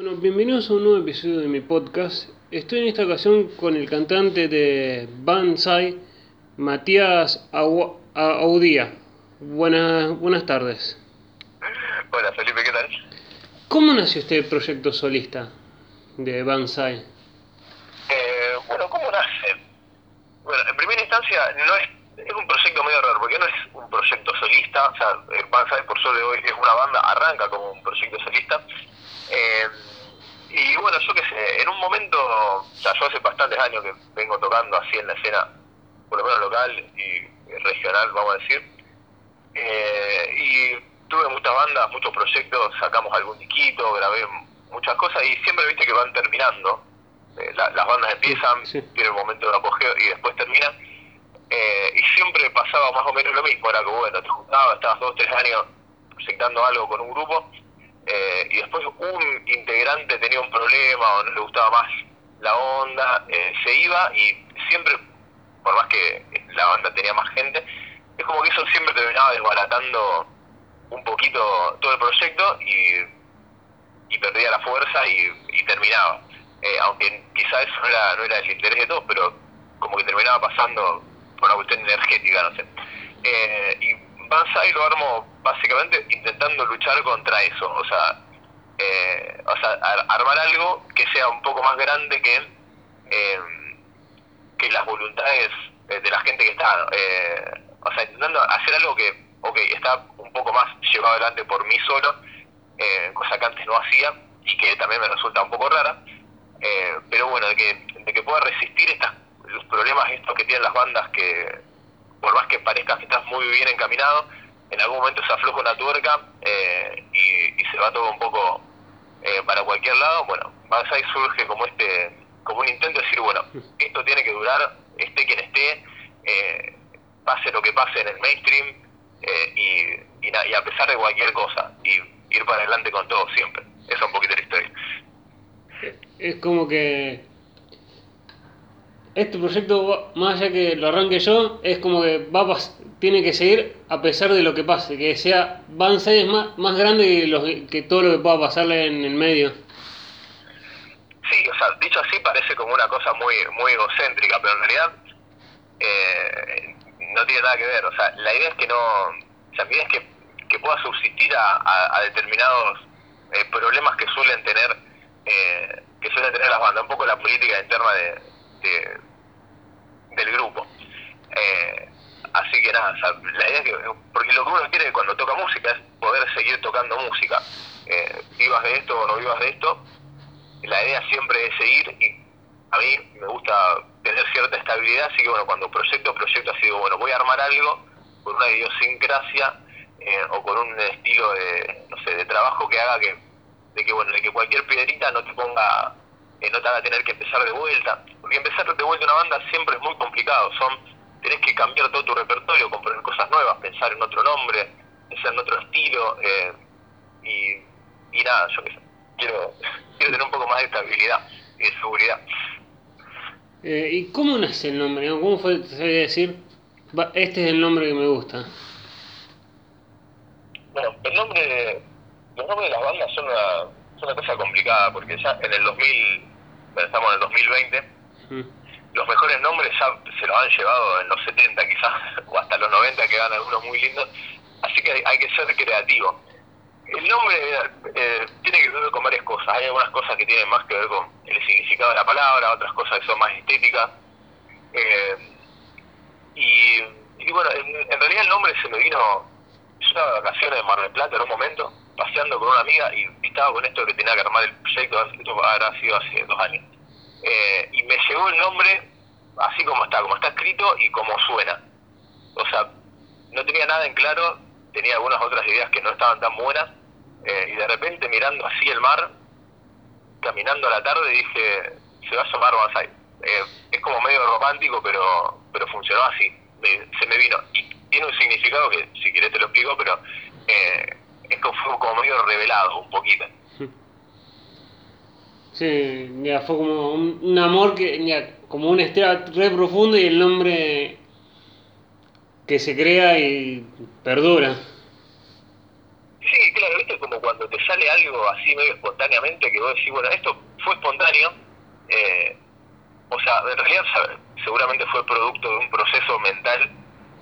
Bueno, bienvenidos a un nuevo episodio de mi podcast. Estoy en esta ocasión con el cantante de Banzai, Matías Audía. Buenas, buenas tardes. Hola Felipe, ¿qué tal? ¿Cómo nació este proyecto solista de Banzai? Eh, bueno, ¿cómo nace? Bueno, en primera instancia no es, es un proyecto medio raro, porque no es un proyecto solista, o sea, eh, Banzai por sobre hoy es una banda, arranca como un proyecto solista. Eh, y bueno, yo qué sé, en un momento, o sea, yo hace bastantes años que vengo tocando así en la escena, por lo menos local y regional, vamos a decir. Eh, y tuve muchas bandas, muchos proyectos, sacamos algún disquito, grabé muchas cosas y siempre viste que van terminando. Eh, la- las bandas empiezan, Sí. tienen un momento de apogeo y después terminan. Eh, y siempre pasaba más o menos lo mismo, era que bueno, te juntabas, estabas dos, tres años proyectando algo con un grupo eh, y después un integrante tenía un problema o no le gustaba más la onda, eh, se iba y siempre, por más que la banda tenía más gente, es como que eso siempre terminaba desbaratando un poquito todo el proyecto y, y perdía la fuerza y, y terminaba. Eh, aunque quizá eso no era, no era el interés de todos, pero como que terminaba pasando por una cuestión energética, no sé. Eh, y Banzai lo armo básicamente intentando luchar contra eso, o sea, eh, o sea ar- armar algo que sea un poco más grande que, eh, que las voluntades de la gente que está, eh, o sea, intentando hacer algo que, ok, está un poco más llevado adelante por mí solo, eh, cosa que antes no hacía y que también me resulta un poco rara, eh, pero bueno, de que, de que pueda resistir estas, los problemas estos que tienen las bandas que, por más que parezca que estás muy bien encaminado, en algún momento se afloja una tuerca eh, y, y se va todo un poco eh, para cualquier lado, bueno, Banzai surge como este, como un intento de decir, bueno, esto tiene que durar, esté quien esté, eh, pase lo que pase en el mainstream, eh, y, y a pesar de cualquier cosa, y ir para adelante con todo siempre. Esa es un poquito la historia. Es como que este proyecto, más allá que lo arranque yo, es como que va a tiene que seguir a pesar de lo que pase, que sea Banzai es más, más grande que, los- que todo lo que pueda pasarle en el medio. Sí, o sea, dicho así parece como una cosa muy muy egocéntrica, pero en realidad eh, no tiene nada que ver. O sea, la idea es que no, o sea, mi idea es que, que pueda subsistir a, a- determinados eh, problemas que suelen tener eh, que suelen tener las bandas, un poco la política interna de- del grupo. Eh, así que nada, la idea es que, porque lo que uno quiere cuando toca música es poder seguir tocando música. Eh, vivas de esto o no vivas de esto, la idea siempre es seguir y a mí me gusta tener cierta estabilidad, así que bueno, cuando proyecto, proyecto así, digo, bueno, voy a armar algo con una idiosincrasia eh, o con un estilo de, no sé, de trabajo que haga que, de que bueno, de que cualquier piedrita no te ponga, eh, no te haga tener que empezar de vuelta, porque empezar de vuelta una banda siempre es muy complicado, son, tenés que cambiar todo tu repertorio, componer cosas nuevas, pensar en otro nombre, pensar en otro estilo, eh, y, y nada, yo qué sé, quiero, quiero tener un poco más de estabilidad y de seguridad. Eh, ¿Y cómo nace el nombre? no? ¿Cómo fue se decir? "Va, Este es el nombre que me gusta. Bueno, el nombre, los nombres de las bandas son una, son una cosa complicada, porque ya en el 2000, bueno, estamos en el 2020, Mm. los mejores nombres ya se los han llevado en los 70 quizás, o hasta los 90 que dan algunos muy lindos, así que hay, que ser creativo. El nombre eh, tiene que ver con varias cosas, hay algunas cosas que tienen más que ver con el significado de la palabra, otras cosas que son más estéticas, eh, y, bueno, en, en realidad el nombre se me vino, yo estaba de vacaciones en Mar del Plata en un momento, paseando con una amiga y estaba con esto que tenía que armar el proyecto, esto habrá sido hace dos años. Eh, y me llegó el nombre así como está, como está escrito y como suena. O sea, no tenía nada en claro, tenía algunas otras ideas que no estaban tan buenas, eh, y de repente mirando así el mar, caminando a la tarde, dije, se va a llamar Banzai. Eh, es como medio romántico, pero pero funcionó así. Me- se me vino. Y tiene un significado que, si querés, te lo explico, pero eh, es como, fue como medio revelado un poquito. Sí, ya fue como un, amor que, ya, como una estrella re profunda y el nombre que se crea y perdura. Sí, claro, viste como cuando cuando te sale algo así medio espontáneamente, que vos decís, bueno, esto fue espontáneo, eh, o sea, en realidad seguramente fue producto de un proceso mental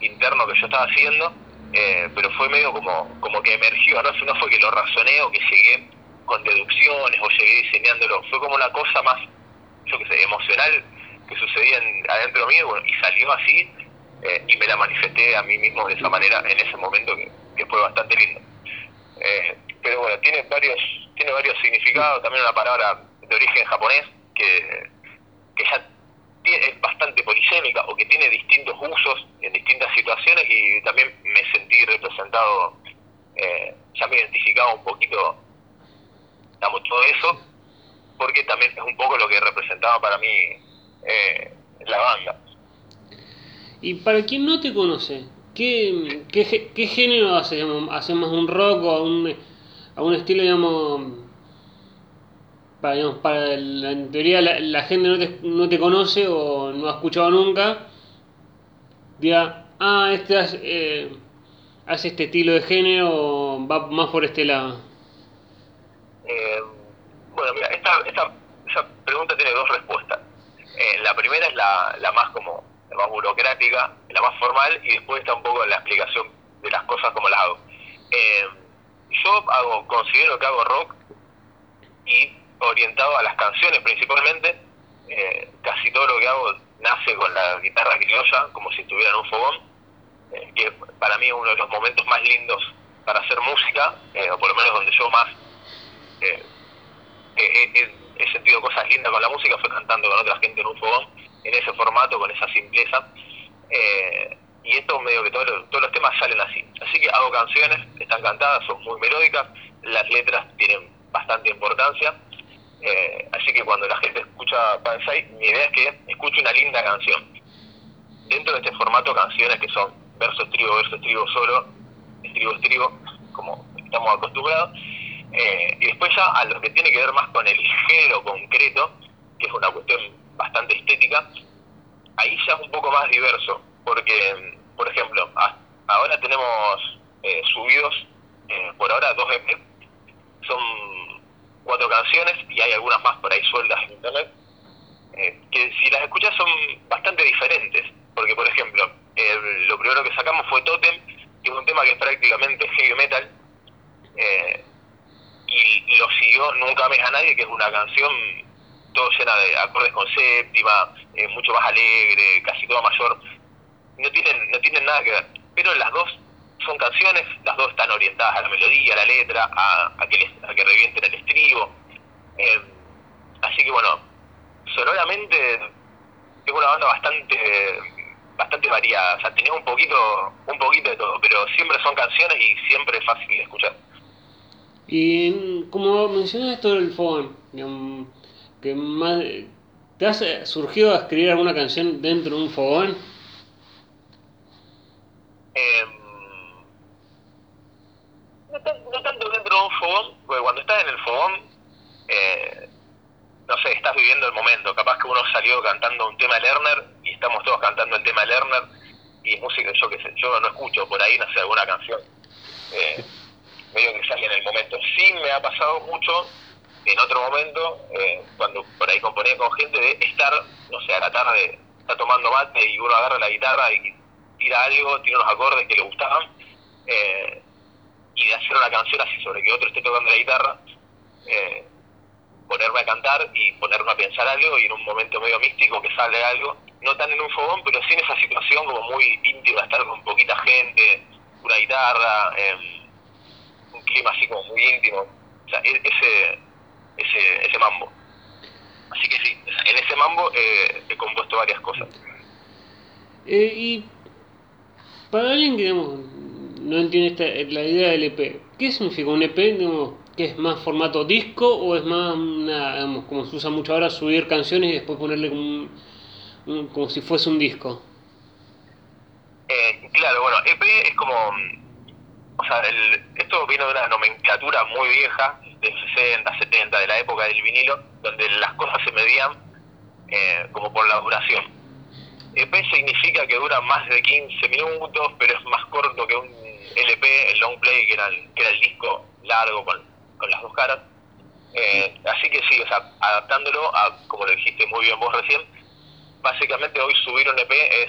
interno que yo estaba haciendo, eh, pero fue medio como, como que emergió, ¿no? no fue que lo razoné o que llegué con deducciones o llegué diseñándolo, fue como una cosa más, yo qué sé, emocional que sucedía adentro mío y salió así eh, y me la manifesté a mí mismo de esa manera en ese momento que, fue bastante lindo. Eh, pero bueno, tiene varios, tiene varios significados, también una palabra de origen japonés que, que ya es bastante polisémica o que tiene distintos usos en distintas situaciones y también me sentí representado, eh, ya me identificaba un poquito, digamos, todo eso, porque también es un poco lo que representaba para mí eh, la banda. Y para quien no te conoce, ¿qué, qué, género haces? ¿Hacemos un rock o a un, a un estilo, digamos, para, para en teoría la, gente no te, no te, conoce o no ha escuchado nunca, diga, ah, este hace, eh, hace este estilo de género o va más por este lado? Eh, bueno, mira, esta, esta, esa pregunta tiene dos respuestas. Eh, la primera es la, la más como la más burocrática, la más formal, y después está un poco la explicación de las cosas como las hago. yo hago, considero que hago rock y orientado a las canciones principalmente. Eh, casi todo lo que hago nace con la guitarra criolla, como si estuviera en un fogón, eh, que para mí es uno de los momentos más lindos para hacer música, eh, o por lo menos donde yo más he sentido cosas lindas con la música, fue cantando con otra gente en un fogón, en ese formato, con esa simpleza. y esto medio que todos los, todos los temas salen así. Así que hago canciones, están cantadas, son muy melódicas, las letras tienen bastante importancia eh, así que cuando la gente escucha Pansai, mi idea es que escuche una linda canción. Dentro de este formato, canciones que son verso, estribo, verso, estribo solo, estribo, estribo, como estamos acostumbrados. Eh, y después ya a lo que tiene que ver más con el género concreto, que es una cuestión bastante estética, ahí ya es un poco más diverso, porque, por ejemplo, ahora tenemos eh, subidos, por ahora, dos EP, son cuatro canciones y hay algunas más por ahí sueltas en internet, eh, que si las escuchas son bastante diferentes, porque por ejemplo, lo primero que sacamos fue Totem, que es un tema que es prácticamente heavy metal, eh, y lo siguió Nunca me a nadie, que es una canción todo llena de acordes con séptima, eh, mucho más alegre, casi toda mayor, no tienen, no tienen nada que ver, pero las dos son canciones, las dos están orientadas a la melodía, a la letra, a, a que, a que revienten el estribo. Eh, así que bueno, sonoramente es una banda bastante bastante variada, o sea, tenés un poquito, un poquito de todo, pero siempre son canciones y siempre es fácil de escuchar. Y como mencionas esto del fogón, que más, ¿te has surgido a escribir alguna canción dentro de un fogón? Eh, no, tanto dentro de un fogón, porque cuando estás en el fogón, eh, no sé, estás viviendo el momento. Capaz que uno salió cantando un tema de Lerner y estamos todos cantando el tema de Lerner y es música yo que sé, yo no escucho por ahí, no sé, alguna canción. Eh, medio que sale en el momento. Sí me ha pasado mucho en otro momento, eh, cuando por ahí componía con gente, de estar, no sé, a la tarde, está tomando mate y uno agarra la guitarra y tira algo, tira unos acordes que le gustaban. Eh, y de hacer una canción así sobre que otro esté tocando la guitarra, eh, ponerme a cantar y ponerme a pensar algo y en un momento medio místico que sale algo, no tan en un fogón, pero sí en esa situación como muy íntima, estar con poquita gente, una guitarra, em, un clima así como muy íntimo, o sea, e-, ese, ese, ese mambo. Así que sí, en ese mambo eh, he compuesto varias cosas. Eh, y para alguien que digamos, no entiende la idea del EP. ¿Qué significa un EP? ¿Que es más formato disco o es más, como se usa mucho ahora, subir canciones y después ponerle como, como si fuese un disco? Eh, claro, bueno, EP es como. O sea, esto viene de una nomenclatura muy vieja, de 60, 70, de la época del vinilo, donde las cosas se medían eh, como por la duración. EP significa que dura más de 15 minutos, pero es más corto que un LP, el long play, que era el, que era el disco largo con las dos caras. Eh, así que sí, o sea, adaptándolo a, como lo dijiste muy bien vos recién, básicamente hoy subir un EP es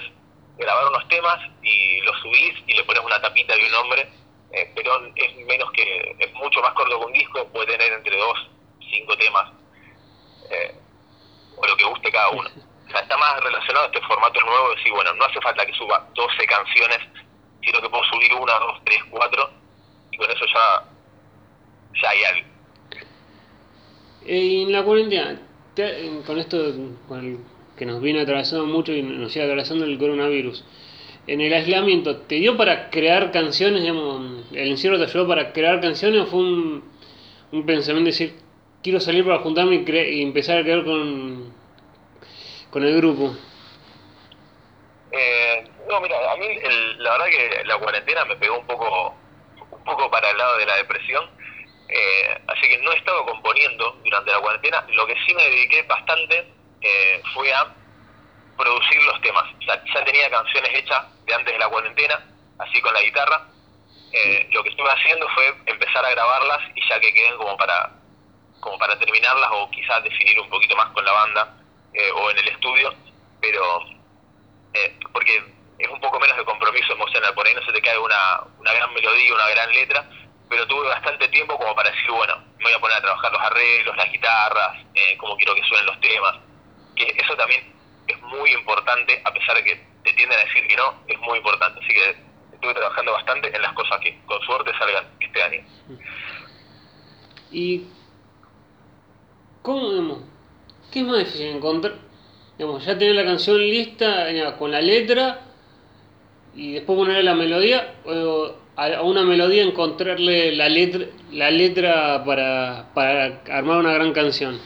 grabar unos temas y los subís y le pones una tapita de un nombre, eh, pero es menos que, es mucho más corto que un disco, puede tener entre dos, cinco temas, eh, o lo que guste cada uno. O sea, está más relacionado a este formato nuevo de decir, bueno, no hace falta que suba 12 canciones, sino que puedo subir una, dos, tres, cuatro, y con eso ya, ya hay algo. En la cuarentena, con esto que nos viene atravesando mucho y nos sigue atravesando el coronavirus, en el aislamiento, ¿te dio para crear canciones? Digamos, ¿El encierro te ayudó para crear canciones o fue un, un pensamiento de decir, quiero salir para juntarme y, empezar a crear con, con el grupo? Eh, no, mira, a mí la verdad que la cuarentena me pegó un poco, un poco para el lado de la depresión eh, así que no he estado componiendo durante la cuarentena. Lo que sí me dediqué bastante eh, fue a producir los temas. O sea, ya tenía canciones hechas de antes de la cuarentena, así con la guitarra. Eh, lo que estuve haciendo fue empezar a grabarlas y ya que queden como para como para terminarlas o quizás definir un poquito más con la banda o en el estudio, pero porque es un poco menos de compromiso emocional, por ahí no se te cae una, una gran melodía, una gran letra, pero tuve bastante tiempo como para decir, bueno, me voy a poner a trabajar los arreglos, las guitarras, eh, cómo quiero que suenen los temas, que eso también es muy importante, a pesar de que te tienden a decir que no, es muy importante, así que estuve trabajando bastante en las cosas que con suerte salgan este año. ¿Y cómo, digamos, qué es más difícil encontrar? Digamos, ya tener la canción lista con la letra y después ponerle la melodía, o a una melodía encontrarle la letra, la letra para, para armar una gran canción?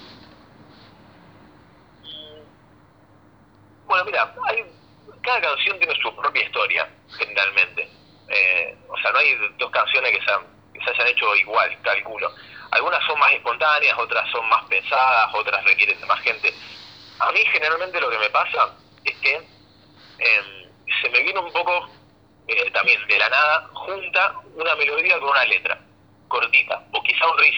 Bueno, mira, hay, cada canción tiene su propia historia, generalmente. Eh, o sea, no hay dos canciones que se, que se hayan hecho igual, calculo. Algunas son más espontáneas, otras son más pensadas, otras requieren de más gente. A mí generalmente lo que me pasa es que em, se me viene un poco eh, también de la nada, junta una melodía con una letra, cortita, o quizá un riff.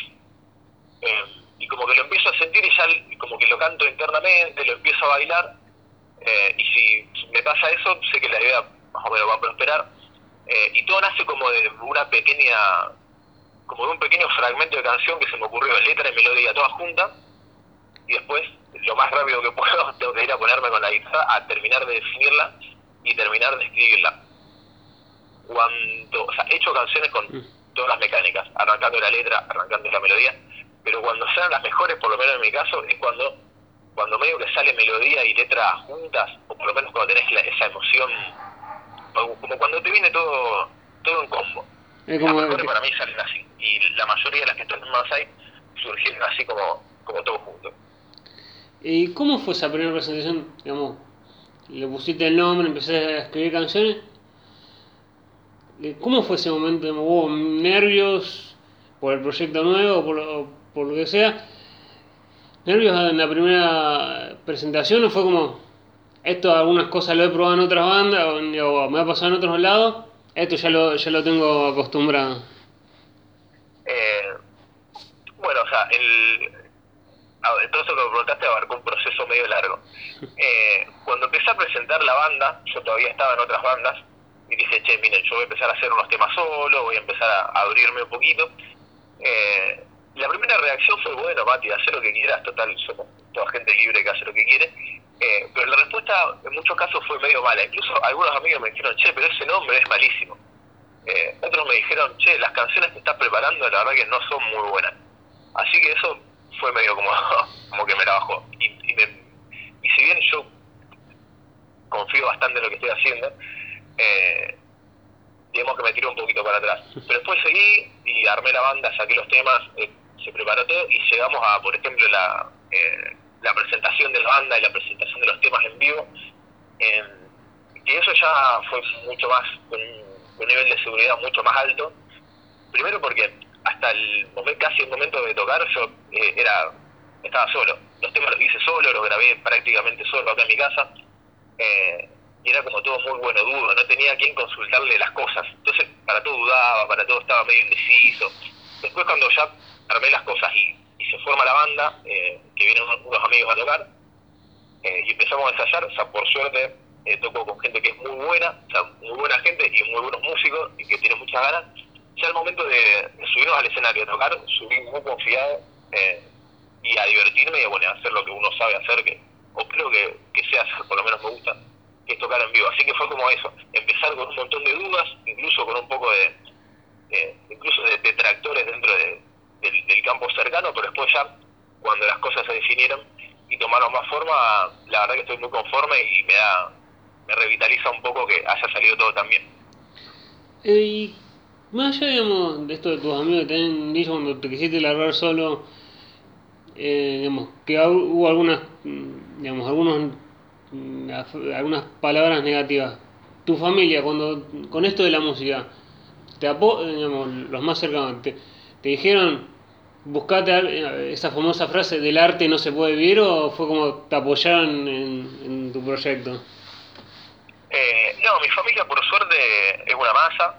Eh, y como que lo empiezo a sentir y ya como que lo canto internamente, lo empiezo a bailar, eh, y si me pasa eso, sé que la idea más o menos va a prosperar. y todo nace como de una pequeña, como de un pequeño fragmento de canción que se me ocurrió, letra y melodía todas juntas, y después, lo más rápido que puedo, tengo que ir a ponerme con la guitarra a terminar de definirla y terminar de escribirla cuando, o sea, he hecho canciones con mm. todas las mecánicas, arrancando la letra, arrancando la melodía, pero cuando sean las mejores, por lo menos en mi caso, es cuando cuando medio que sale melodía y letra juntas, o por lo menos cuando tenés esa emoción, como cuando te viene todo todo en combo. las mejores para mí salen así, y la mayoría de las que están más ahí surgieron así como, como todo junto. ¿Y cómo fue esa primera presentación? Digamos, le pusiste el nombre, empecé a escribir canciones ¿Cómo fue ese momento? ¿Hubo nervios por el proyecto nuevo o por, por, lo que sea? ¿Nervios en la primera presentación o fue como, esto algunas cosas lo he probado en otras bandas o, me ha pasado en otros lados, esto ya lo, ya lo tengo acostumbrado? Eh, bueno, o sea, el, todo eso que me preguntaste abarcó un proceso medio largo. Eh, cuando empecé a presentar la banda, yo todavía estaba en otras bandas, y dije, che, miren, yo voy a empezar a hacer unos temas solo, voy a empezar a abrirme un poquito. Eh, la primera reacción fue, bueno, Mati, haz lo que quieras, total, somos toda gente libre que hace lo que quiere. Eh, pero la respuesta en muchos casos fue medio mala. Incluso algunos amigos me dijeron, che, pero ese nombre es malísimo. Eh, otros me dijeron, che, las canciones que estás preparando la verdad que no son muy buenas. Así que eso fue medio como, como que me la bajó. Y, y si bien yo confío bastante en lo que estoy haciendo, eh, digamos que me tiré un poquito para atrás. Pero después seguí y armé la banda, saqué los temas, eh, se preparó todo y llegamos a, por ejemplo, la, eh, la presentación de la banda y la presentación de los temas en vivo. y eso ya fue mucho más, con un nivel de seguridad mucho más alto. Primero porque hasta el momento, casi el momento de tocar, yo eh, era estaba solo. Los temas los hice solo, los grabé prácticamente solo acá en mi casa. Eh, y era como todo muy bueno dudo, no tenía a quien consultarle las cosas. Entonces, para todo dudaba, para todo estaba medio indeciso. Después, cuando ya armé las cosas y, se forma la banda, eh, que vienen unos amigos a tocar, eh, y empezamos a ensayar, o sea, por suerte eh, toco con gente que es muy buena, o sea, muy buena gente y muy buenos músicos y que tienen muchas ganas. Ya al momento de, subirnos al escenario a tocar, subí muy confiado y a divertirme y bueno, a hacer lo que uno sabe hacer, que, o creo que, que sé hacer, por lo menos me gusta, que es tocar en vivo. Así que fue como eso, empezar con un montón de dudas, incluso con un poco de, incluso de detractores dentro de, del, campo cercano, pero después ya, cuando las cosas se definieron y tomaron más forma, la verdad que estoy muy conforme y me da me revitaliza un poco que haya salido todo tan bien. Eh, y más allá, digamos, de esto de tus amigos que te han dicho cuando te quisiste largar solo, eh, digamos, que hubo algunas, mm, digamos, algunos, mm, algunas palabras negativas. Tu familia, cuando con esto de la música, te digamos, los más cercanos, te, te dijeron, buscate esa famosa frase del arte no se puede vivir o fue como te apoyaron en, tu proyecto? Eh, no, mi familia por suerte es una masa,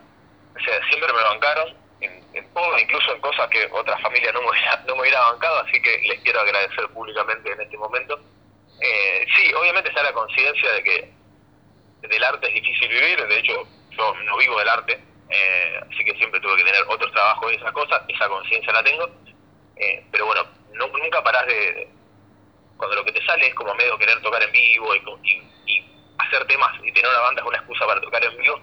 o sea, siempre me bancaron en, todo, incluso en cosas que otras familias no me, no me hubiera bancado, así que les quiero agradecer públicamente en este momento. Eh, sí, obviamente está la conciencia de que del arte es difícil vivir, de hecho yo no vivo del arte, eh, así que siempre tuve que tener otros trabajos y esas cosas, esa conciencia la tengo, eh, pero bueno, no, nunca parás de, cuando lo que te sale es como medio querer tocar en vivo y, hacer temas y tener una banda es una excusa para tocar en vivo,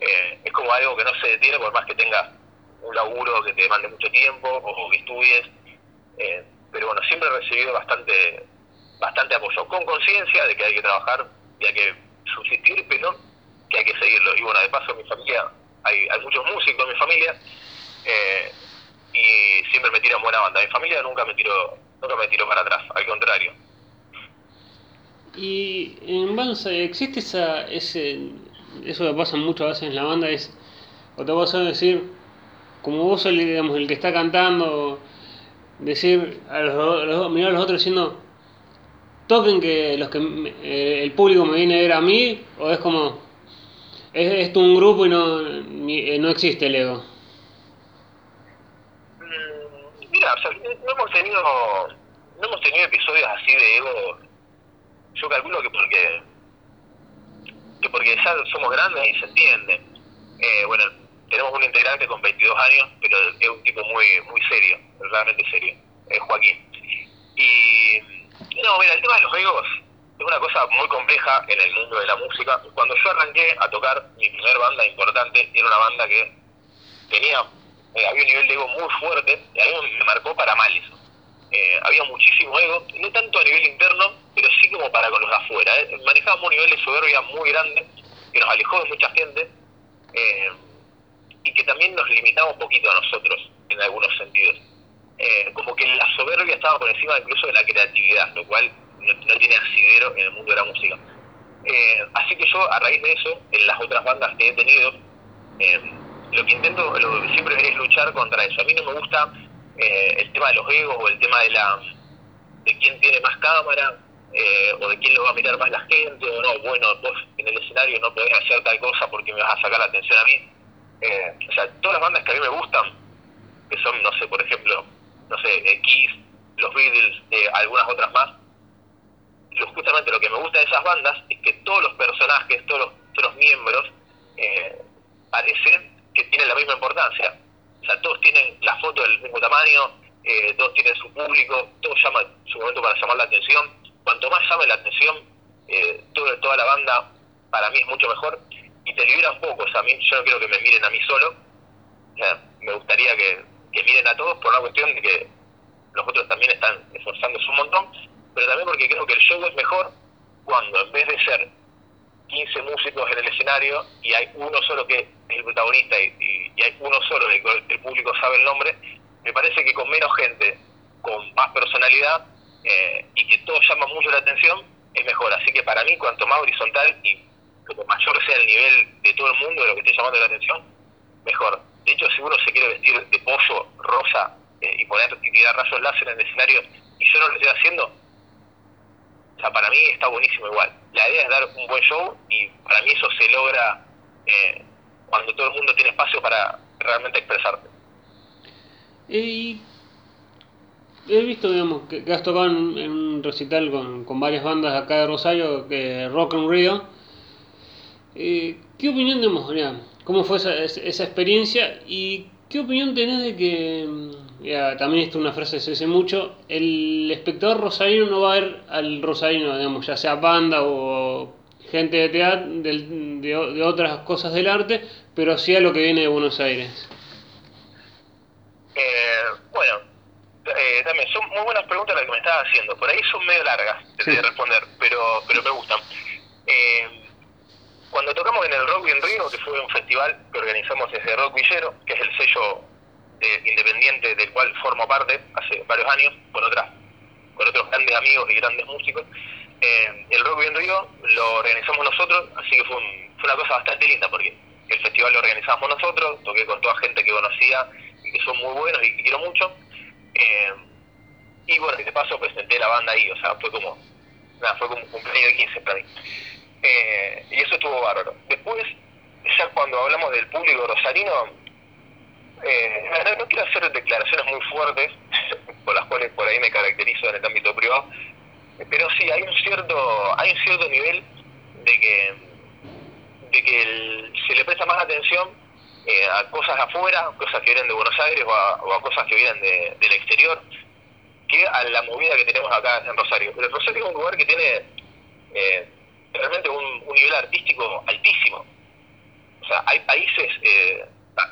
eh, es como algo que no se detiene por más que tengas un laburo que te demande mucho tiempo o, que estudies, pero bueno, siempre he recibido bastante, bastante apoyo, con conciencia de que hay que trabajar y hay que subsistir, pero que hay que seguirlo. Y bueno, de paso mi familia hay, hay muchos músicos en mi familia eh, y siempre me tiran buena banda. Mi familia nunca me tiró, nunca me tiró para atrás, al contrario. Y en Banza existe esa, ese, eso que pasa muchas veces en la banda es, o te vas decir, como vos sos digamos, el que está cantando, decir a los, mirar a los otros diciendo, toquen que los que eh, el público me viene a ver a mí, o es como, es esto un grupo y no, eh, no existe el ego. No hemos tenido no hemos tenido episodios así de ego. Yo calculo que porque que porque ya somos grandes y se entiende. Eh, bueno, tenemos un integrante con 22 años, pero es un tipo muy muy serio, realmente serio, es Joaquín. Y no, mira, el tema de los egos es una cosa muy compleja en el mundo de la música. Cuando yo arranqué a tocar mi primer banda importante, era una banda que tenía, eh, había un nivel de ego muy fuerte, y a mí me marcó para mal eso. Eh, había muchísimo ego, no tanto a nivel interno, pero sí como para con los de afuera. Eh. Manejábamos un nivel de soberbia muy grande, que nos alejó de mucha gente, y que también nos limitaba un poquito a nosotros, en algunos sentidos. como que la soberbia estaba por encima incluso de la creatividad, lo cual no, tiene asidero en el mundo de la música. Así que yo, a raíz de eso, en las otras bandas que he tenido, lo que intento, lo siempre es luchar contra eso. A mí no me gusta eh, el tema de los egos o el tema de la de quién tiene más cámara o de quién lo va a mirar más la gente o no, bueno, vos en el escenario no podés hacer tal cosa porque me vas a sacar la atención a mí. o sea, todas las bandas que a mí me gustan, que son, no sé, por ejemplo, no sé, Kiss, los Beatles, algunas otras más, justamente lo que me gusta de esas bandas es que todos los personajes, todos los, miembros, eh, parecen que tienen la misma importancia. O sea, todos tienen la foto del mismo tamaño, eh, todos tienen su público, todos llaman su momento para llamar la atención. Cuanto más llame la atención, eh, toda la banda para mí es mucho mejor y te libera un. O sea, a mí, yo no quiero que me miren a mí solo. me gustaría que, que miren a todos por una cuestión de que los otros también están esforzándose un montón pero también porque creo que el show es mejor cuando en vez de ser 15 músicos en el escenario y hay uno solo que es el protagonista y, hay uno solo del el público sabe el nombre, me parece que con menos gente, con más personalidad eh, y que todo llama mucho la atención, es mejor. Así que para mí, cuanto más horizontal y como mayor sea el nivel de todo el mundo de lo que esté llamando la atención, mejor. De hecho, si uno se quiere vestir de pollo rosa eh, y poner y tirar rayos láser en el escenario y yo no lo estoy haciendo, o sea, para mí está buenísimo igual. La idea es dar un buen show y para mí eso se logra eh, cuando todo el mundo tiene espacio para realmente expresarte. Y he visto, digamos, que, has tocado en, un recital con, con, varias bandas acá de Rosario, que Rock and Rio. Eh, ¿Qué opinión tenemos, cómo fue esa, esa, experiencia y qué opinión tenés de que, mm, ya, también esto es una frase que se dice mucho, el espectador rosarino no va a ver al rosarino, digamos, ya sea banda o gente de teatro, de, de, otras cosas del arte, pero sí a lo que viene de Buenos Aires. Eh, bueno, eh, también son muy buenas preguntas las que me estás haciendo. Por ahí son medio largas de responder, pero, pero me gustan. Eh, cuando tocamos en el Rock en Río, que fue un festival que organizamos desde Rock Villero, que es el sello eh, independiente del cual formo parte hace varios años, con otras con otros grandes amigos y grandes músicos, eh, el Rock en Río lo organizamos nosotros, así que fue, fue una cosa bastante linda porque el festival lo organizamos nosotros, toqué con toda gente que conocía y que son muy buenos y que quiero mucho. Eh, y bueno, de paso presenté la banda ahí, o sea, fue como, nada, fue como un cumpleaños de 15 para mí. Eh, y eso estuvo bárbaro. Después, ya cuando hablamos del público rosarino, eh, no, quiero hacer declaraciones muy fuertes, por las cuales por ahí me caracterizo en el ámbito privado, pero sí, hay un cierto, hay un cierto nivel de que, de que se le presta más atención eh, a cosas afuera, cosas que vienen de Buenos Aires o a, cosas que vienen del exterior, que a la movida que tenemos acá en Rosario. Pero Rosario es un lugar que tiene eh, realmente un, nivel artístico altísimo. O sea, hay países,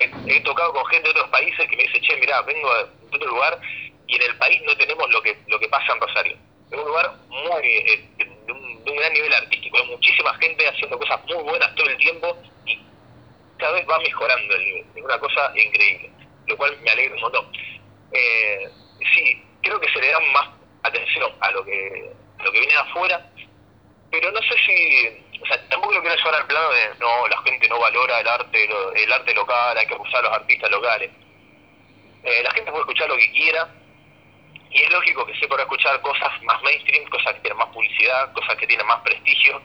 he, tocado con gente de otros países que me dice, che, mira, vengo de otro lugar y en el país no tenemos lo que lo que pasa en Rosario. Es un lugar muy eh, de, un, gran nivel artístico, hay muchísima gente haciendo cosas muy buenas todo el tiempo y cada vez va mejorando el nivel. Es una cosa increíble, lo cual me alegra un montón. Eh, sí, creo que se le da más atención a lo que, a lo que viene de afuera pero no sé si, o sea, tampoco lo quiero llevar al plano de, no, la gente no valora el arte, el arte local, hay que usar a los artistas locales. Eh, la gente puede escuchar lo que quiera, y es lógico que se pueda escuchar cosas más mainstream, cosas que tienen más publicidad, cosas que tienen más prestigio,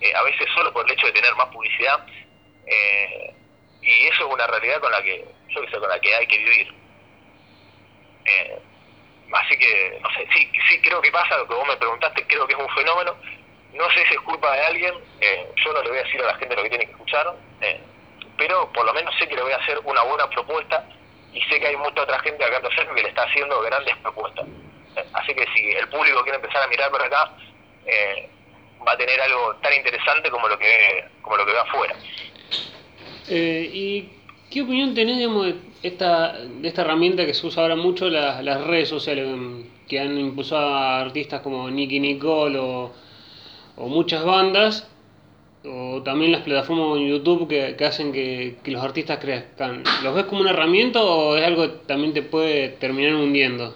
eh, a veces solo por el hecho de tener más publicidad, eh, y eso es una realidad con la que, yo que sé, con la que hay que vivir. así que, no sé, sí, sí creo que pasa, lo que vos me preguntaste, creo que es un fenómeno, no sé si es culpa de alguien, eh, yo no le voy a decir a la gente lo que tiene que escuchar, eh, pero por lo menos sé que le voy a hacer una buena propuesta y sé que hay mucha otra gente acá en que le está haciendo grandes propuestas. Eh, así que si el público quiere empezar a mirar por acá, va a tener algo tan interesante como lo que como lo que ve afuera. ¿Y qué opinión tenés de esta, de esta herramienta que se usa ahora mucho, las, las redes sociales, que han impulsado a artistas como Nicky Nicole o o muchas bandas, o también las plataformas en YouTube que, hacen que, los artistas crezcan. ¿Los ves como una herramienta o es algo que también te puede terminar hundiendo?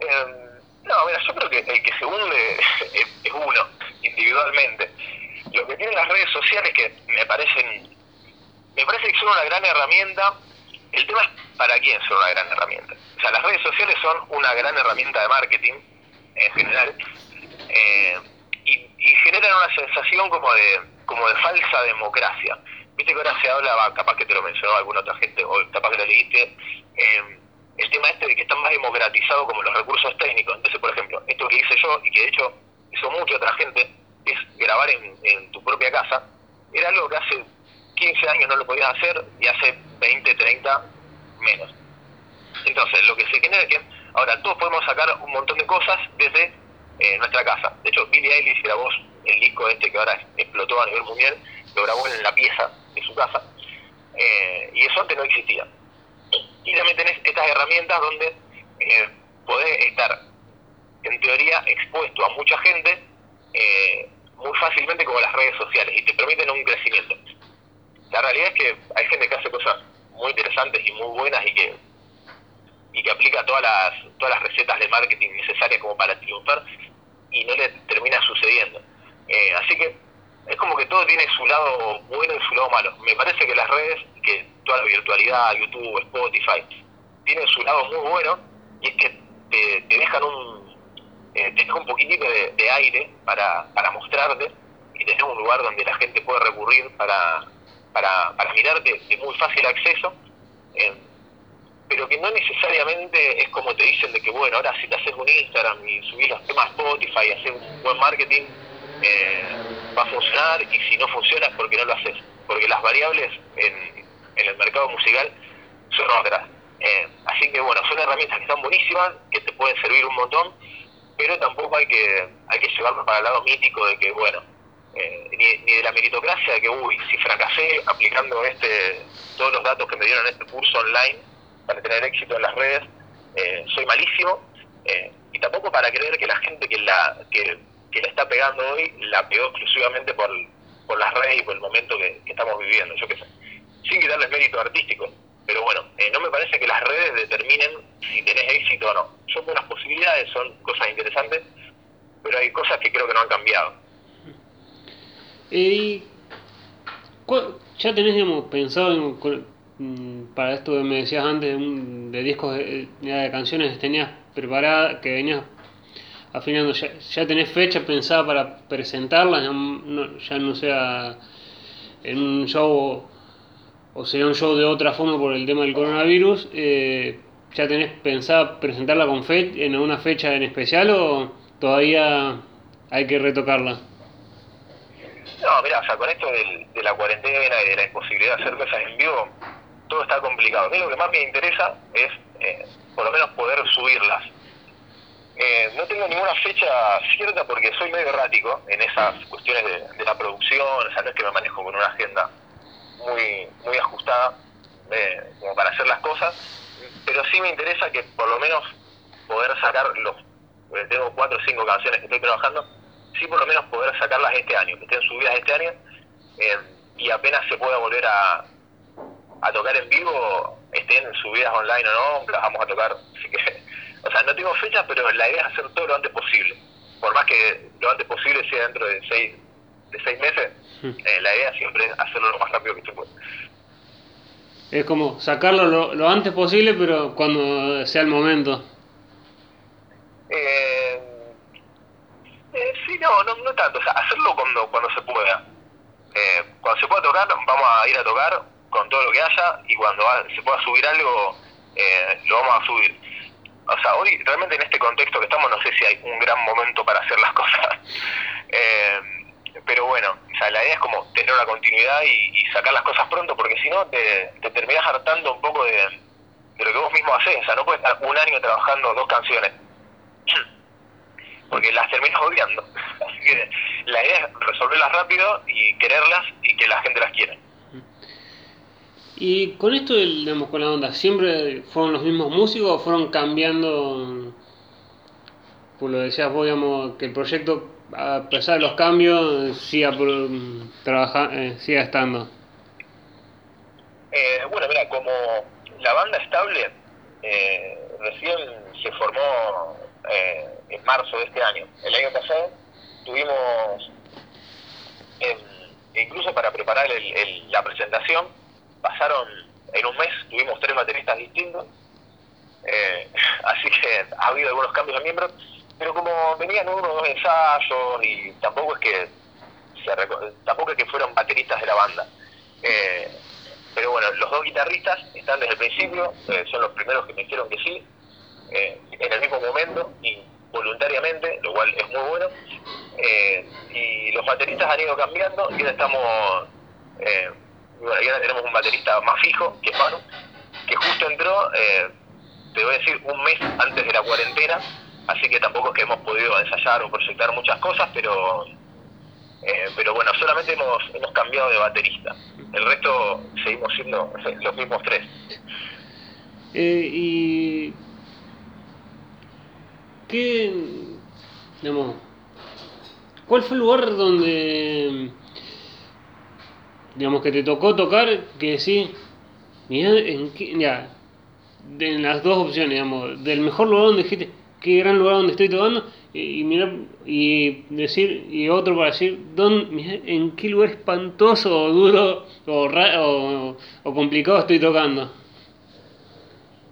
Em, no, mira, yo creo que el que se hunde es uno, individualmente. Lo que tienen las redes sociales que me parecen, me parece que son una gran herramienta. El tema es para quién son una gran herramienta. O sea, las redes sociales son una gran herramienta de marketing en general, eh, y, generan una sensación como de, como de falsa democracia. Viste que ahora se habla, capaz que te lo mencionó alguna otra gente, o capaz que lo leíste, eh, el tema este de que están más democratizados como los recursos técnicos. Entonces, por ejemplo, esto que hice yo y que de hecho hizo mucha otra gente, es grabar en, en tu propia casa, era algo que hace 15 años no lo podías hacer y hace 20, 30 menos. Entonces, lo que se genera es que ahora todos podemos sacar un montón de cosas desde en nuestra casa. De hecho, Billie Eilish grabó el disco este que ahora explotó a nivel mundial, lo grabó en la pieza de su casa, eh, y eso antes no existía. Y también tenés estas herramientas donde eh, podés estar, en teoría, expuesto a mucha gente eh, muy fácilmente como las redes sociales y te permiten un crecimiento. La realidad es que hay gente que hace cosas muy interesantes y muy buenas y que y que aplica todas las todas las recetas de marketing necesarias como para triunfar y no le termina sucediendo. Eh, así que es como que todo tiene su lado bueno y su lado malo. Me parece que las redes, que toda la virtualidad, YouTube, Spotify, tienen su lado muy bueno y es que te, dejan un eh, te dejan un poquitito de, aire para, para mostrarte y tener un lugar donde la gente puede recurrir para, para, para mirarte de muy fácil acceso. Eh, pero que no necesariamente es como te dicen de que, bueno, ahora si te haces un Instagram y subís los temas Spotify y haces un buen marketing, eh, va a funcionar y si no funciona es porque no lo haces. Porque las variables en, en el mercado musical son otras. Eh, así que bueno, son herramientas que están buenísimas, que te pueden servir un montón, pero tampoco hay que, hay que llevarlo para el lado mítico de que, bueno, eh, ni, ni, de la meritocracia de que, uy, si fracasé aplicando este todos los datos que me dieron en este curso online para tener éxito en las redes, eh, soy malísimo, eh, y tampoco para creer que la gente que la que, la está pegando hoy la pegó exclusivamente por, por las redes y por el momento que, estamos viviendo, yo qué sé, sin quitarles mérito artístico. Pero bueno, eh, no me parece que las redes determinen si tenés éxito o no. Son buenas posibilidades, son cosas interesantes, pero hay cosas que creo que no han cambiado. ¿Y ya tenés pensado en, para esto me decías antes de discos de, de canciones tenías preparadas, que venías afinando, ya, ya tenés fecha pensada para presentarlas, ya no, sea en un show o sea un show de otra forma por el tema del coronavirus, eh, ¿ya tenés pensado presentarla con fe en alguna fecha en especial o todavía hay que retocarla? No, mira, o sea, con esto de la cuarentena y de la imposibilidad de hacer cosas en vivo, todo está complicado. A mí lo que más me interesa es, eh, por lo menos, poder subirlas. Eh, no tengo ninguna fecha cierta porque soy medio errático en esas cuestiones de, la producción, o sea, no es que me manejo con una agenda muy, muy ajustada eh, como para hacer las cosas, pero sí me interesa que por lo menos poder sacar los, eh, tengo cuatro o cinco canciones que estoy trabajando, sí por lo menos poder sacarlas este año, que estén subidas este año, eh, y apenas se pueda volver a, a tocar en vivo, estén subidas online o no, las vamos a tocar, así que, o sea, no tengo fechas, pero la idea es hacer todo lo antes posible, por más que lo antes posible sea dentro de seis, de seis meses, eh, la idea siempre es hacerlo lo más rápido que se pueda. Es como sacarlo lo, lo antes posible, pero cuando sea el momento. Eh, eh, sí, no, no, no tanto, o sea, hacerlo cuando, cuando se pueda. Eh, cuando se pueda tocar, vamos a ir a tocar con todo lo que haya y cuando se pueda subir algo, eh, lo vamos a subir. O sea, hoy realmente en este contexto que estamos, no sé si hay un gran momento para hacer las cosas. eh, pero bueno, o sea, la idea es como tener una continuidad y, sacar las cosas pronto, porque si no te, te terminás hartando un poco de, de lo que vos mismo haces. O sea, no puedes estar un año trabajando dos canciones, porque las terminas odiando. Así que la idea es resolverlas rápido y quererlas y que la gente las quiera. Y con esto, digamos, con la onda, ¿siempre fueron los mismos músicos o fueron cambiando? Pues lo decías vos, digamos, que el proyecto a pesar de los cambios, siga, trabaja, eh, siga estando? Eh, bueno, mira, como la banda estable eh, recién se formó eh, en marzo de este año. El año pasado tuvimos, incluso para preparar el, el, la presentación, pasaron en un mes, tuvimos tres bateristas distintos, eh, así que ha habido algunos cambios de miembros pero como venían uno o dos ensayos y tampoco es que se, tampoco es que fueron bateristas de la banda. Eh, pero bueno los dos guitarristas están desde el principio eh, son los primeros que me dijeron que sí eh, en el mismo momento y voluntariamente lo cual es muy bueno eh, y los bateristas han ido cambiando y ahora estamos bueno, y ahora tenemos un baterista más fijo que es Manu que justo entró eh, te voy a decir un mes antes de la cuarentena así que tampoco es que hemos podido ensayar o proyectar muchas cosas, pero eh, pero bueno, solamente hemos, hemos cambiado de baterista. El resto seguimos siendo los mismos tres. Eh, ¿Y qué, digamos, cuál fue el lugar donde, digamos, que te tocó tocar, que sí, mira, en ya, en las dos opciones, digamos, del mejor lugar donde dijiste, qué gran lugar donde estoy tocando y, y mirar y decir y otro para decir don, mirá, en qué lugar espantoso o duro o, o, o complicado estoy tocando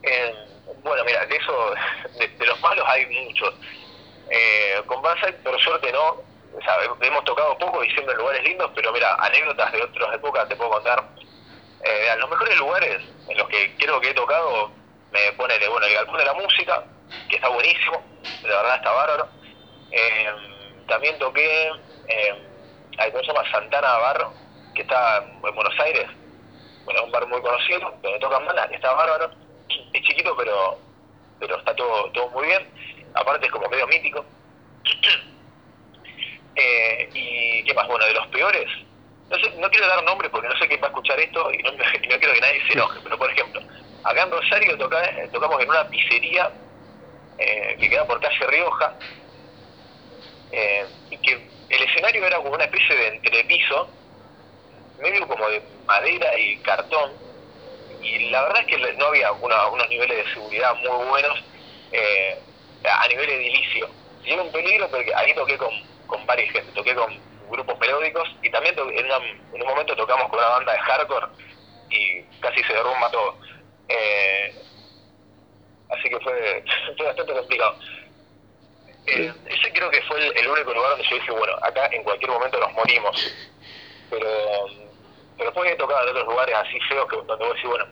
eh, bueno mira de eso de, de, los malos hay muchos. Eh, con Banzai por suerte no hemos tocado poco y siempre en lugares lindos pero mira anécdotas de otras épocas te puedo contar eh, los mejores lugares en los que creo que he tocado me pone, bueno, el galpón de la música, que está buenísimo, de verdad está bárbaro. Eh, también toqué, eh, ¿cómo se llama? Santana Bar, que está en Buenos Aires, bueno, es un bar muy conocido, donde tocan bandas, que está bárbaro, es chiquito pero pero está todo, todo muy bien, aparte es como medio mítico. eh, y qué más, bueno, de los peores, no, sé, no quiero dar nombre porque no sé quién va a escuchar esto y no, no quiero que nadie se enoje, pero por ejemplo, acá en Rosario toca, tocamos en una pizzería eh, que queda por calle Rioja, eh, y que el escenario era como una especie de entrepiso, medio como de madera y cartón, y la verdad es que no había unos niveles de seguridad muy buenos eh, a nivel edilicio. Era un peligro porque ahí toqué con, con varias gente, toqué con grupos melódicos y también en, en, un momento tocamos con una banda de hardcore y casi se derrumba todo. Eh, así que fue, fue bastante complicado. Eh, ese creo que fue el, único lugar donde yo dije, bueno, acá en cualquier momento nos morimos. Pero, pero después he tocado en otros lugares así feos que donde voy a decir, bueno,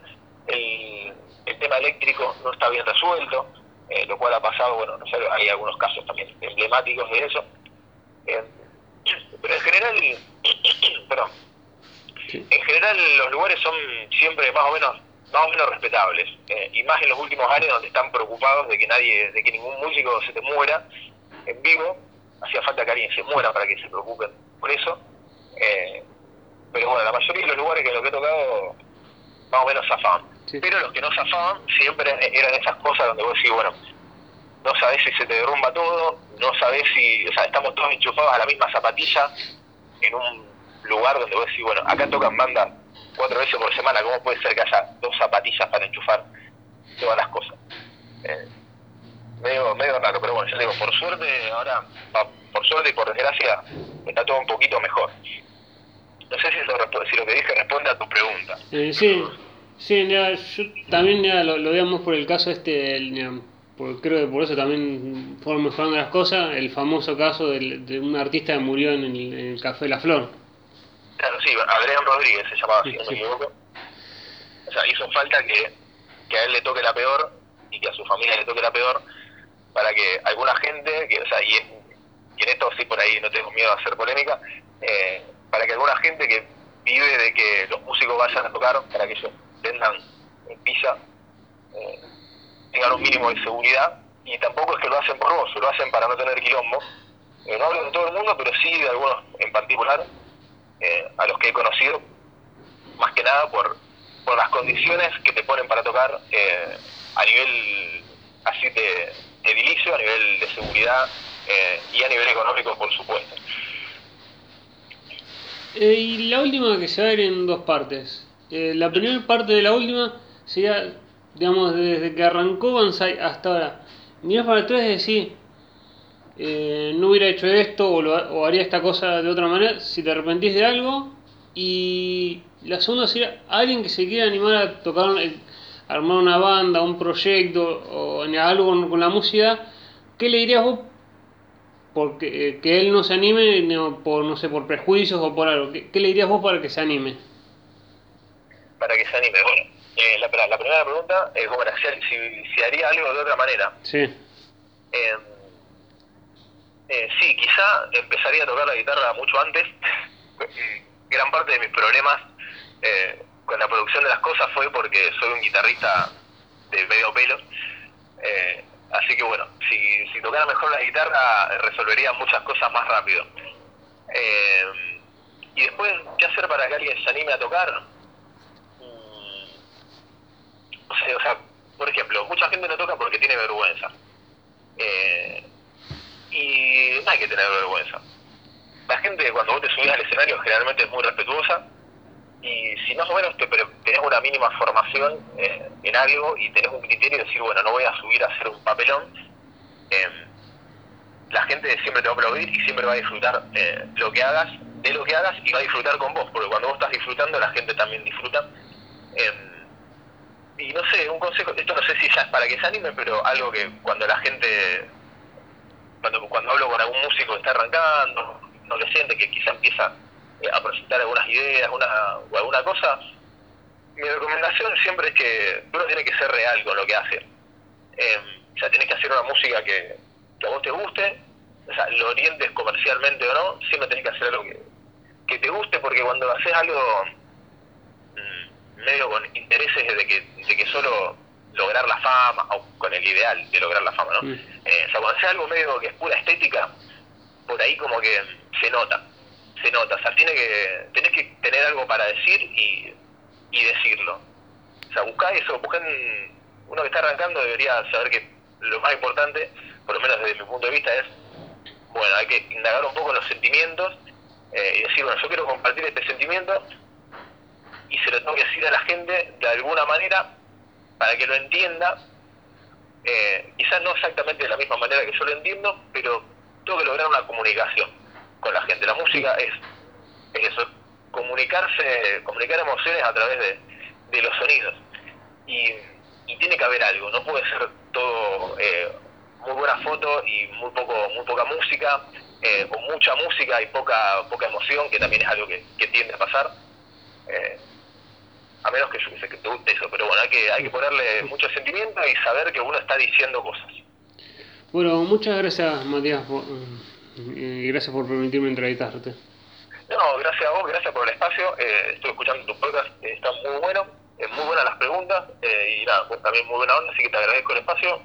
el, el tema eléctrico no está bien resuelto, eh, lo cual ha pasado, bueno, no sé, hay algunos casos también emblemáticos de eso. Eh, pero en general, perdón, en general los lugares son siempre más o menos más o menos respetables eh, y más en los últimos años donde están preocupados de que nadie de que ningún músico se te muera en vivo. Hacía falta que alguien se muera para que se preocupen por eso. Eh, pero bueno la mayoría de los lugares que los que he tocado más o menos zafaban pero los que no zafaban siempre eran esas cosas donde vos decís bueno no sabés si se te derrumba todo no sabés si o sea estamos todos enchufados a la misma zapatilla en un lugar donde vos decís bueno acá tocan bandas cuatro veces por semana, ¿cómo puede ser que haya dos zapatillas para enchufar todas las cosas? Eh, medio, medio raro, pero bueno, ya digo, por suerte, ahora, por suerte y por desgracia, está todo un poquito mejor. No sé si, eso, si lo que dije responde a tu pregunta. Eh, sí, sí, yo también lo, veamos por el caso este, el, creo que por eso también fueron mejorando las cosas, el famoso caso de, un artista que murió en el, en el Café La Flor. Claro, sí, Adrián Rodríguez se llamaba así, no me equivoco. O sea, hizo falta que, que a él le toque la peor y que a su familia le toque la peor para que alguna gente, que, o sea, y, en esto sí por ahí no tengo miedo a hacer polémica, eh, para que alguna gente que vive de que los músicos vayan a tocar, para que ellos tengan en pilla, eh, tengan un mínimo de seguridad, y tampoco es que lo hacen por vos, lo hacen para no tener quilombo. Eh, no hablo de todo el mundo, pero sí de algunos en particular, eh, a los que he conocido, más que nada por, por las condiciones que te ponen para tocar eh, a nivel así de edilicio, a nivel de seguridad y a nivel económico, por supuesto. y la última que se va a ir en dos partes. la primera parte de la última sería, digamos, desde que arrancó Banzai hasta ahora. Miras para atrás y decir, eh, no hubiera hecho esto o, haría esta cosa de otra manera si te arrepentís de algo. Y la segunda sería alguien que se quiera animar a tocar, eh, armar una banda, un proyecto o algo con, la música. ¿Qué le dirías vos porque eh, que él no se anime por no sé por prejuicios o por algo? ¿Qué, le dirías vos para que se anime? Para que se anime, bueno. La, la, primera pregunta es bueno, si, si, haría algo de otra manera. Sí. Eh, sí, quizá empezaría a tocar la guitarra mucho antes. Gran parte de mis problemas eh, con la producción de las cosas fue porque soy un guitarrista de medio pelo. Eh, así que bueno, si, si tocara mejor la guitarra resolvería muchas cosas más rápido. y después, ¿qué hacer para que alguien se anime a tocar? O sea, por ejemplo, mucha gente no toca porque tiene vergüenza. Eh, y no hay que tener vergüenza. La gente cuando vos te subís al escenario generalmente es muy respetuosa y si más o menos te, tenés una mínima formación eh, en algo y tenés un criterio de decir, bueno, no voy a subir a hacer un papelón, eh, la gente siempre te va a aplaudir y siempre va a disfrutar eh, lo que hagas, de lo que hagas y va a disfrutar con vos, porque cuando vos estás disfrutando la gente también disfruta. Y no sé, un consejo, esto no sé si ya es para que se anime, pero algo que cuando la gente cuando, cuando hablo con algún músico que está arrancando, no le siente que quizá empieza eh, a presentar algunas ideas una, o alguna cosa, mi recomendación siempre es que uno tiene que ser real con lo que hace. Eh, o sea, tienes que hacer una música que, que a vos te guste, o sea, lo orientes comercialmente o no, siempre tenés que hacer algo que, te guste, porque cuando haces algo medio con intereses de que, de que solo lograr la fama, o con el ideal de lograr la fama, ¿no? Mm. Eh, o sea, cuando haces algo medio que es pura estética, por ahí como que se nota, se nota, o sea, tiene que, tenés que tener algo para decir y, y decirlo. O sea, buscá eso, buscá en- uno que está arrancando debería saber que lo más importante, por lo menos desde mi punto de vista, es, bueno, hay que indagar un poco en los sentimientos eh, y decir, bueno, yo quiero compartir este sentimiento y se lo tengo que decir a la gente de alguna manera para que lo entienda, eh, quizás no exactamente de la misma manera que yo lo entiendo, pero tengo que lograr una comunicación con la gente. La música es, es eso, comunicarse, comunicar emociones a través de, de los sonidos. Y, y tiene que haber algo, no puede ser todo eh, muy buena foto y muy poco muy poca música, eh, o mucha música y poca poca emoción, que también es algo que, que tiende a pasar. Eh, a menos que yo que sé, que te guste eso, pero bueno, hay que, hay que ponerle mucho sentimiento y saber que uno está diciendo cosas. Bueno, muchas gracias Matías por- y gracias por permitirme entrevistarte. No, gracias a vos, gracias por el espacio. Eh, estuve escuchando tu podcast, eh, está muy bueno, eh, muy buenas las preguntas eh, y nada, pues también muy buena onda, así que te agradezco el espacio